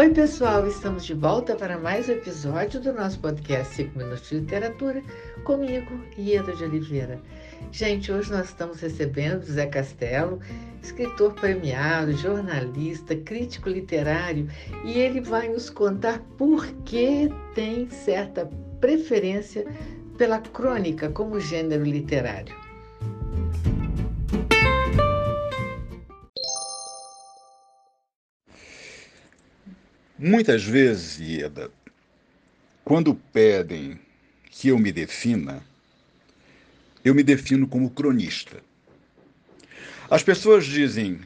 Oi, pessoal, estamos de volta para mais um episódio do nosso podcast 5 Minutos de Literatura, comigo, Ieda de Oliveira. Gente, hoje nós estamos recebendo Zé Castelo, escritor premiado, jornalista, crítico literário, e ele vai nos contar por que tem certa preferência pela crônica como gênero literário. Muitas vezes, Ieda, quando pedem que eu me defina, eu me defino como cronista. As pessoas dizem: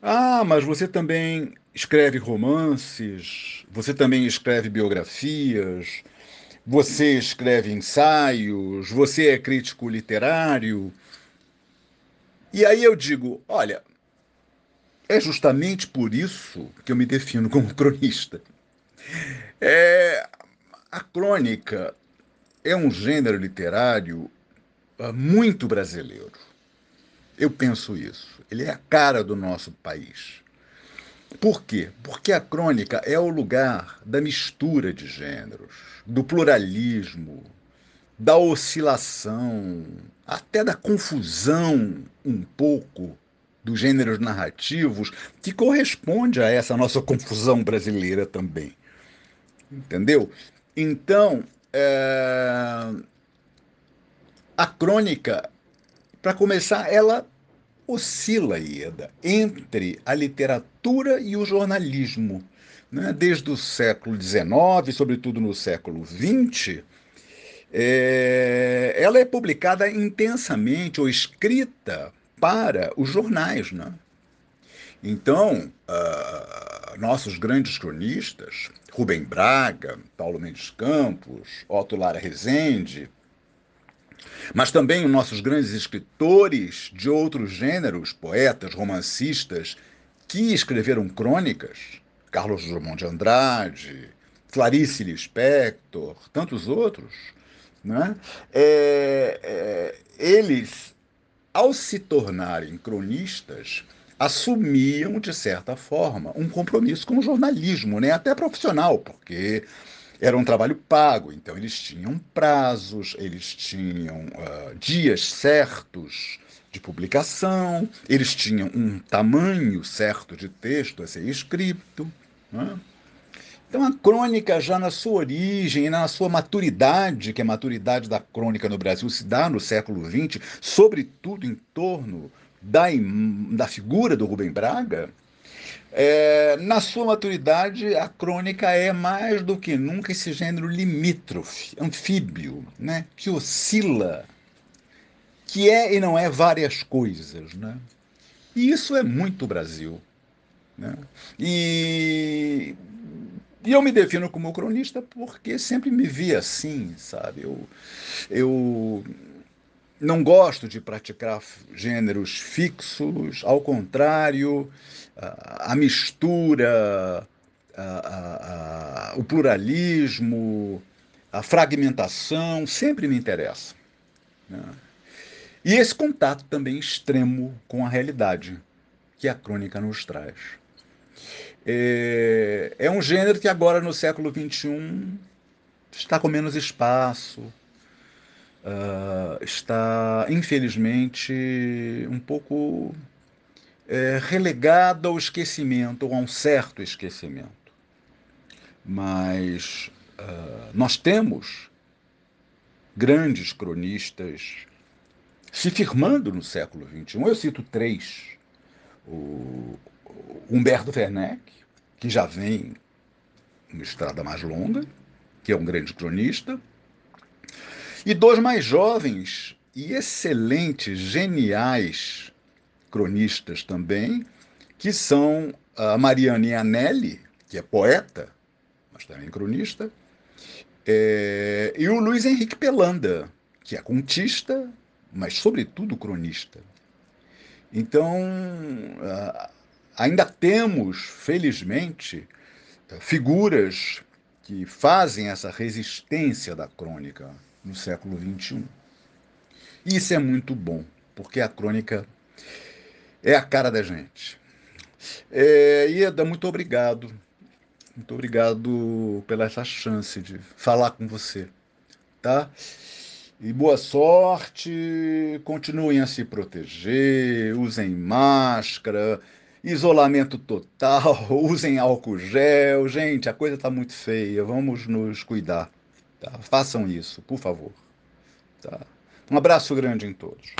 Ah, mas você também escreve romances, você também escreve biografias, você escreve ensaios, você é crítico literário. E aí eu digo: olha, é justamente por isso que eu me defino como cronista. É, a crônica é um gênero literário ah, muito brasileiro. Eu penso isso. Ele é a cara do nosso país. Por quê? Porque a crônica é o lugar da mistura de gêneros, do pluralismo, da oscilação, até da confusão um pouco dos gêneros narrativos que corresponde a essa nossa confusão brasileira também. Entendeu? Então, é... a crônica, para começar, ela oscila, Ieda, entre a literatura e o jornalismo. Né? Desde o século XIX, sobretudo no século XX, é... ela é publicada intensamente ou escrita para os jornais. Né? Então, uh, nossos grandes cronistas, Rubem Braga, Paulo Mendes Campos, Otto Lara Rezende, mas também os nossos grandes escritores de outros gêneros, poetas, romancistas, que escreveram crônicas, Carlos Drummond de Andrade, Clarice Lispector, tantos outros, né? É, é, eles ao se tornarem cronistas, assumiam, de certa forma, um compromisso com o jornalismo, né? até profissional, porque era um trabalho pago, então eles tinham prazos, eles tinham uh, dias certos de publicação, eles tinham um tamanho certo de texto a ser escrito. Né? Então, a crônica, já na sua origem na sua maturidade, que a maturidade da crônica no Brasil se dá no século XX, sobretudo em torno da, da figura do Rubem Braga, é, na sua maturidade, a crônica é mais do que nunca esse gênero limítrofe, anfíbio, né, que oscila, que é e não é várias coisas. Né? E isso é muito Brasil. Né? E e eu me defino como cronista porque sempre me vi assim, sabe? Eu, eu não gosto de praticar gêneros fixos, ao contrário, a, a mistura, a, a, o pluralismo, a fragmentação sempre me interessa. Né? E esse contato também extremo com a realidade que a crônica nos traz. É, é um gênero que agora no século XXI está com menos espaço, uh, está, infelizmente, um pouco é, relegado ao esquecimento, ou a um certo esquecimento. Mas uh, nós temos grandes cronistas se firmando no século XXI. Eu cito três. O, Humberto Werneck, que já vem uma estrada mais longa, que é um grande cronista, e dois mais jovens e excelentes, geniais cronistas também, que são a Mariane Anelli, que é poeta, mas também cronista, é, e o Luiz Henrique Pelanda, que é contista, mas sobretudo cronista. Então, ainda temos, felizmente, figuras que fazem essa resistência da crônica no século XXI. E isso é muito bom, porque a crônica é a cara da gente. É, Ieda, muito obrigado. Muito obrigado pela essa chance de falar com você, tá? E boa sorte, continuem a se proteger, usem máscara, isolamento total, usem álcool gel. Gente, a coisa está muito feia, vamos nos cuidar. Tá? Façam isso, por favor. Tá? Um abraço grande em todos.